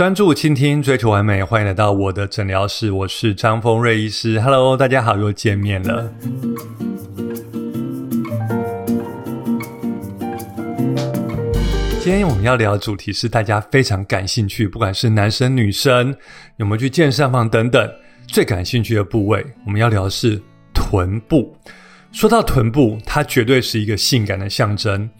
专注倾听，追求完美，欢迎来到我的诊疗室，我是张峰瑞医师。Hello，大家好，又见面了。今天我们要聊的主题是大家非常感兴趣，不管是男生女生有没有去健身房等等，最感兴趣的部位，我们要聊的是臀部。说到臀部，它绝对是一个性感的象征。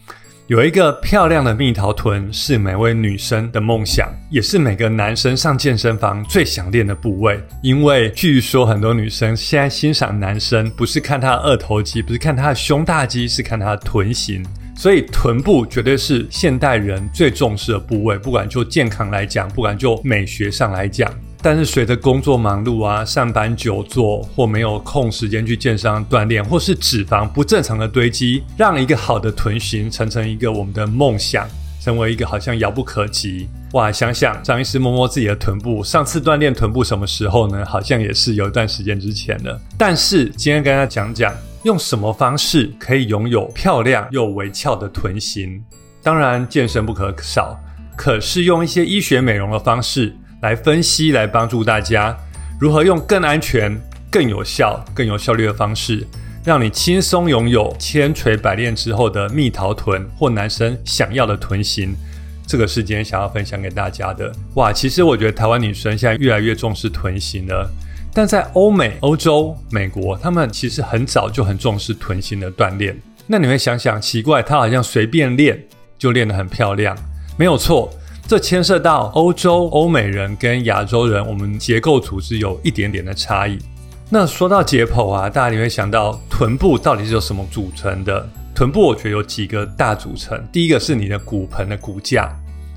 有一个漂亮的蜜桃臀是每位女生的梦想，也是每个男生上健身房最想练的部位。因为据说很多女生现在欣赏男生，不是看他的二头肌，不是看他的胸大肌，是看他的臀型。所以臀部绝对是现代人最重视的部位，不管就健康来讲，不管就美学上来讲。但是随着工作忙碌啊，上班久坐或没有空时间去健身锻炼，或是脂肪不正常的堆积，让一个好的臀型成成一个我们的梦想，成为一个好像遥不可及。哇，想想张医师摸摸自己的臀部，上次锻炼臀部什么时候呢？好像也是有一段时间之前了。但是今天跟大家讲讲，用什么方式可以拥有漂亮又微翘的臀型？当然健身不可少，可是用一些医学美容的方式。来分析，来帮助大家如何用更安全、更有效、更有效率的方式，让你轻松拥有千锤百炼之后的蜜桃臀或男生想要的臀型。这个是今天想要分享给大家的。哇，其实我觉得台湾女生现在越来越重视臀型了，但在欧美、欧洲、美国，他们其实很早就很重视臀型的锻炼。那你会想想，奇怪，他好像随便练就练得很漂亮，没有错。这牵涉到欧洲、欧美人跟亚洲人，我们结构组织有一点点的差异。那说到解剖啊，大家你会想到臀部到底是由什么组成的？臀部我觉得有几个大组成。第一个是你的骨盆的骨架，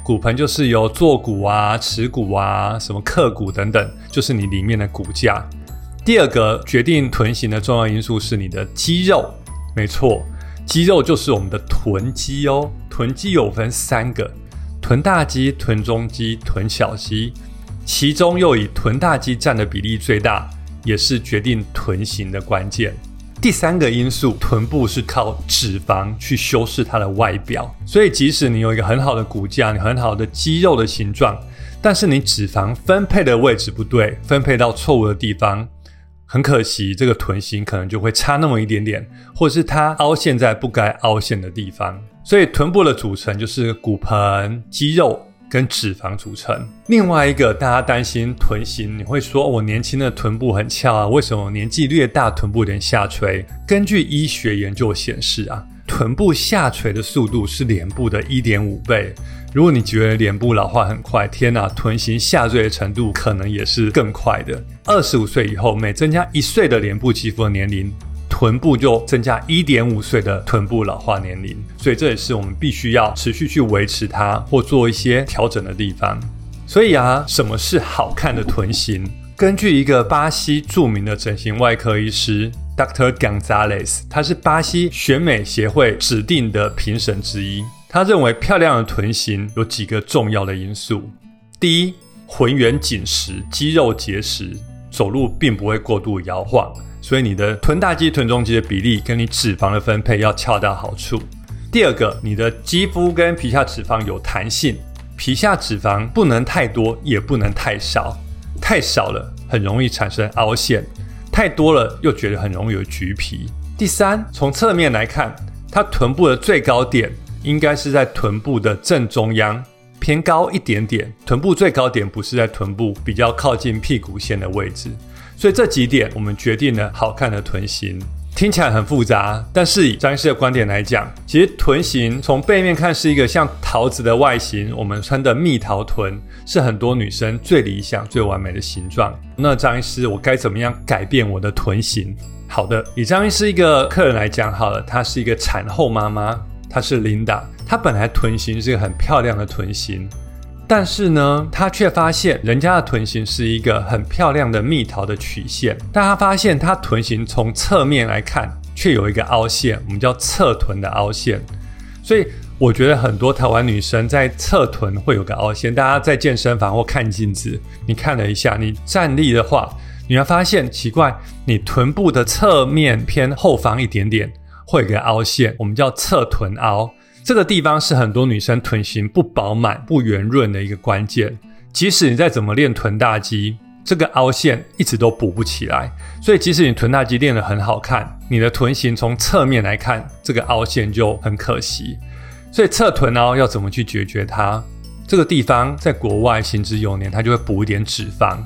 骨盆就是由坐骨啊、耻骨啊、什么髁骨等等，就是你里面的骨架。第二个决定臀型的重要因素是你的肌肉，没错，肌肉就是我们的臀肌哦。臀肌有分三个。臀大肌、臀中肌、臀小肌，其中又以臀大肌占的比例最大，也是决定臀型的关键。第三个因素，臀部是靠脂肪去修饰它的外表，所以即使你有一个很好的骨架、你很好的肌肉的形状，但是你脂肪分配的位置不对，分配到错误的地方。很可惜，这个臀型可能就会差那么一点点，或是它凹陷在不该凹陷的地方。所以臀部的组成就是骨盆、肌肉跟脂肪组成。另外一个大家担心臀型，你会说我年轻的臀部很翘啊，为什么年纪略大臀部有点下垂？根据医学研究显示啊，臀部下垂的速度是脸部的一点五倍。如果你觉得脸部老化很快，天哪，臀型下坠的程度可能也是更快的。二十五岁以后，每增加一岁的脸部肌肤的年龄，臀部就增加一点五岁的臀部老化年龄。所以这也是我们必须要持续去维持它或做一些调整的地方。所以啊，什么是好看的臀型？根据一个巴西著名的整形外科医师 Dr. Gonzalez，他是巴西选美协会指定的评审之一。他认为漂亮的臀型有几个重要的因素：第一，浑圆紧实，肌肉结实，走路并不会过度摇晃，所以你的臀大肌、臀中肌的比例跟你脂肪的分配要恰到好处；第二个，你的肌肤跟皮下脂肪有弹性，皮下脂肪不能太多，也不能太少，太少了很容易产生凹陷，太多了又觉得很容易有橘皮。第三，从侧面来看，它臀部的最高点。应该是在臀部的正中央，偏高一点点。臀部最高点不是在臀部比较靠近屁股线的位置，所以这几点我们决定了好看的臀型。听起来很复杂，但是以张医师的观点来讲，其实臀型从背面看是一个像桃子的外形，我们穿的蜜桃臀是很多女生最理想、最完美的形状。那张医师，我该怎么样改变我的臀型？好的，以张医师一个客人来讲好了，她是一个产后妈妈。她是琳达，她本来臀型是一个很漂亮的臀型，但是呢，她却发现人家的臀型是一个很漂亮的蜜桃的曲线，但她发现她臀型从侧面来看却有一个凹陷，我们叫侧臀的凹陷。所以我觉得很多台湾女生在侧臀会有个凹陷，大家在健身房或看镜子，你看了一下，你站立的话，你会发现奇怪，你臀部的侧面偏后方一点点。会有个凹陷，我们叫侧臀凹，这个地方是很多女生臀型不饱满、不圆润的一个关键。即使你再怎么练臀大肌，这个凹陷一直都补不起来。所以，即使你臀大肌练得很好看，你的臀型从侧面来看，这个凹陷就很可惜。所以，侧臀凹要怎么去解决它？这个地方在国外行之有年，它就会补一点脂肪，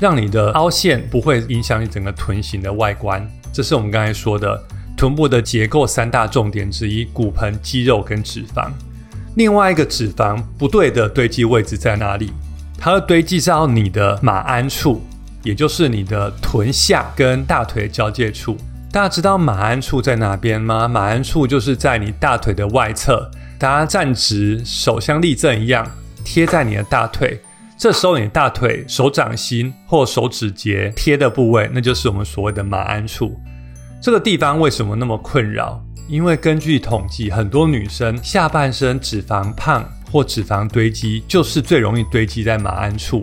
让你的凹陷不会影响你整个臀型的外观。这是我们刚才说的臀部的结构三大重点之一：骨盆、肌肉跟脂肪。另外一个脂肪不对的堆积位置在哪里？它会堆积到你的马鞍处，也就是你的臀下跟大腿交界处。大家知道马鞍处在哪边吗？马鞍处就是在你大腿的外侧。大家站直，手像立正一样贴在你的大腿。这时候，你大腿手掌心或手指节贴的部位，那就是我们所谓的马鞍处。这个地方为什么那么困扰？因为根据统计，很多女生下半身脂肪胖或脂肪堆积，就是最容易堆积在马鞍处。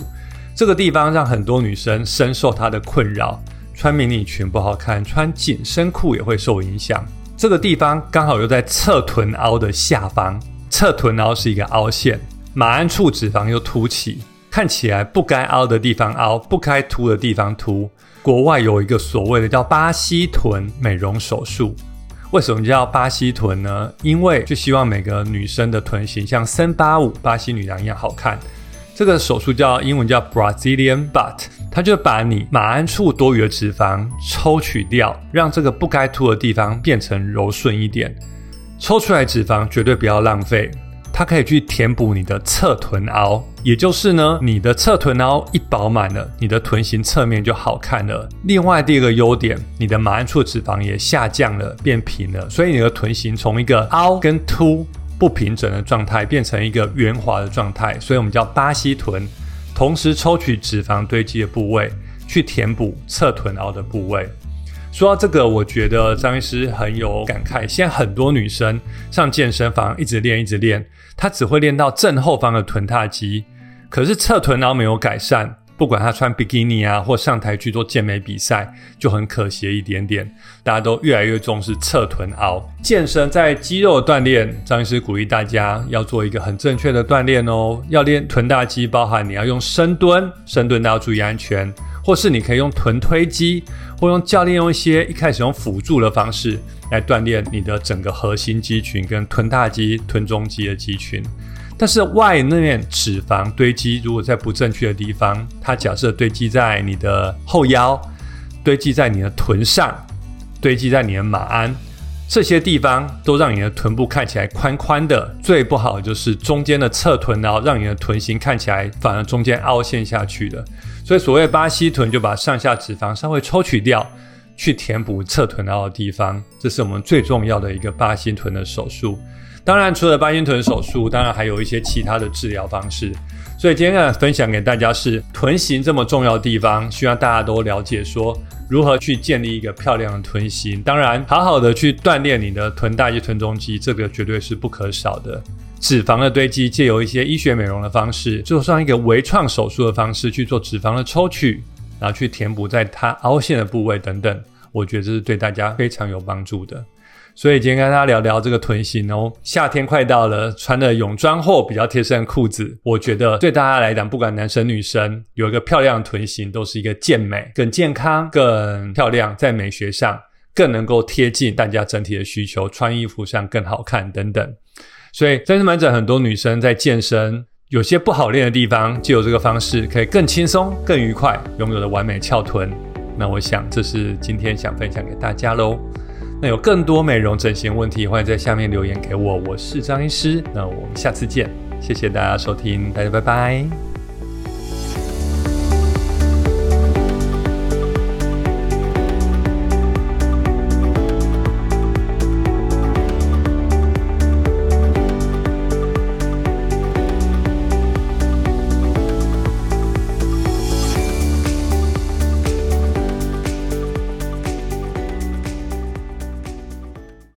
这个地方让很多女生深受它的困扰，穿迷你裙不好看，穿紧身裤也会受影响。这个地方刚好又在侧臀凹的下方，侧臀凹是一个凹陷，马鞍处脂肪又凸起，看起来不该凹的地方凹，不该凸的地方凸。国外有一个所谓的叫巴西臀美容手术，为什么叫巴西臀呢？因为就希望每个女生的臀型像森巴舞巴西女郎一样好看。这个手术叫英文叫 Brazilian butt，它就把你马鞍处多余的脂肪抽取掉，让这个不该凸的地方变成柔顺一点。抽出来脂肪绝对不要浪费，它可以去填补你的侧臀凹，也就是呢，你的侧臀凹一饱满了，你的臀型侧面就好看了。另外第二个优点，你的马鞍处脂肪也下降了，变平了，所以你的臀型从一个凹跟凸。不平整的状态变成一个圆滑的状态，所以我们叫巴西臀。同时抽取脂肪堆积的部位，去填补侧臀凹的部位。说到这个，我觉得张医师很有感慨。现在很多女生上健身房一直练一直练，她只会练到正后方的臀大肌，可是侧臀凹没有改善。不管她穿比基尼啊，或上台去做健美比赛，就很可惜一点点。大家都越来越重视侧臀凹健身，在肌肉锻炼，张医师鼓励大家要做一个很正确的锻炼哦。要练臀大肌，包含你要用深蹲，深蹲都要注意安全，或是你可以用臀推肌，或用教练用一些一开始用辅助的方式来锻炼你的整个核心肌群跟臀大肌、臀中肌的肌群。但是外面脂肪堆积，如果在不正确的地方，它假设堆积在你的后腰，堆积在你的臀上，堆积在你的马鞍，这些地方都让你的臀部看起来宽宽的。最不好就是中间的侧臀然后，让你的臀型看起来反而中间凹陷下去的。所以所谓巴西臀，就把上下脂肪稍微抽取掉，去填补侧臀凹的地方。这是我们最重要的一个巴西臀的手术。当然，除了八心臀手术，当然还有一些其他的治疗方式。所以今天呢，分享给大家是臀型这么重要的地方，希望大家都了解说如何去建立一个漂亮的臀型。当然，好好的去锻炼你的臀大肌、臀中肌，这个绝对是不可少的。脂肪的堆积，借由一些医学美容的方式，就像一个微创手术的方式去做脂肪的抽取，然后去填补在它凹陷的部位等等，我觉得这是对大家非常有帮助的。所以今天跟大家聊聊这个臀型哦。夏天快到了，穿的泳装或比较贴身的裤子，我觉得对大家来讲，不管男生女生，有一个漂亮的臀型，都是一个健美、更健康、更漂亮，在美学上更能够贴近大家整体的需求，穿衣服上更好看等等。所以健身门诊很多女生在健身，有些不好练的地方，就有这个方式可以更轻松、更愉快，拥有的完美翘臀。那我想这是今天想分享给大家喽。那有更多美容整形问题，欢迎在下面留言给我。我是张医师，那我们下次见，谢谢大家收听，大家拜拜。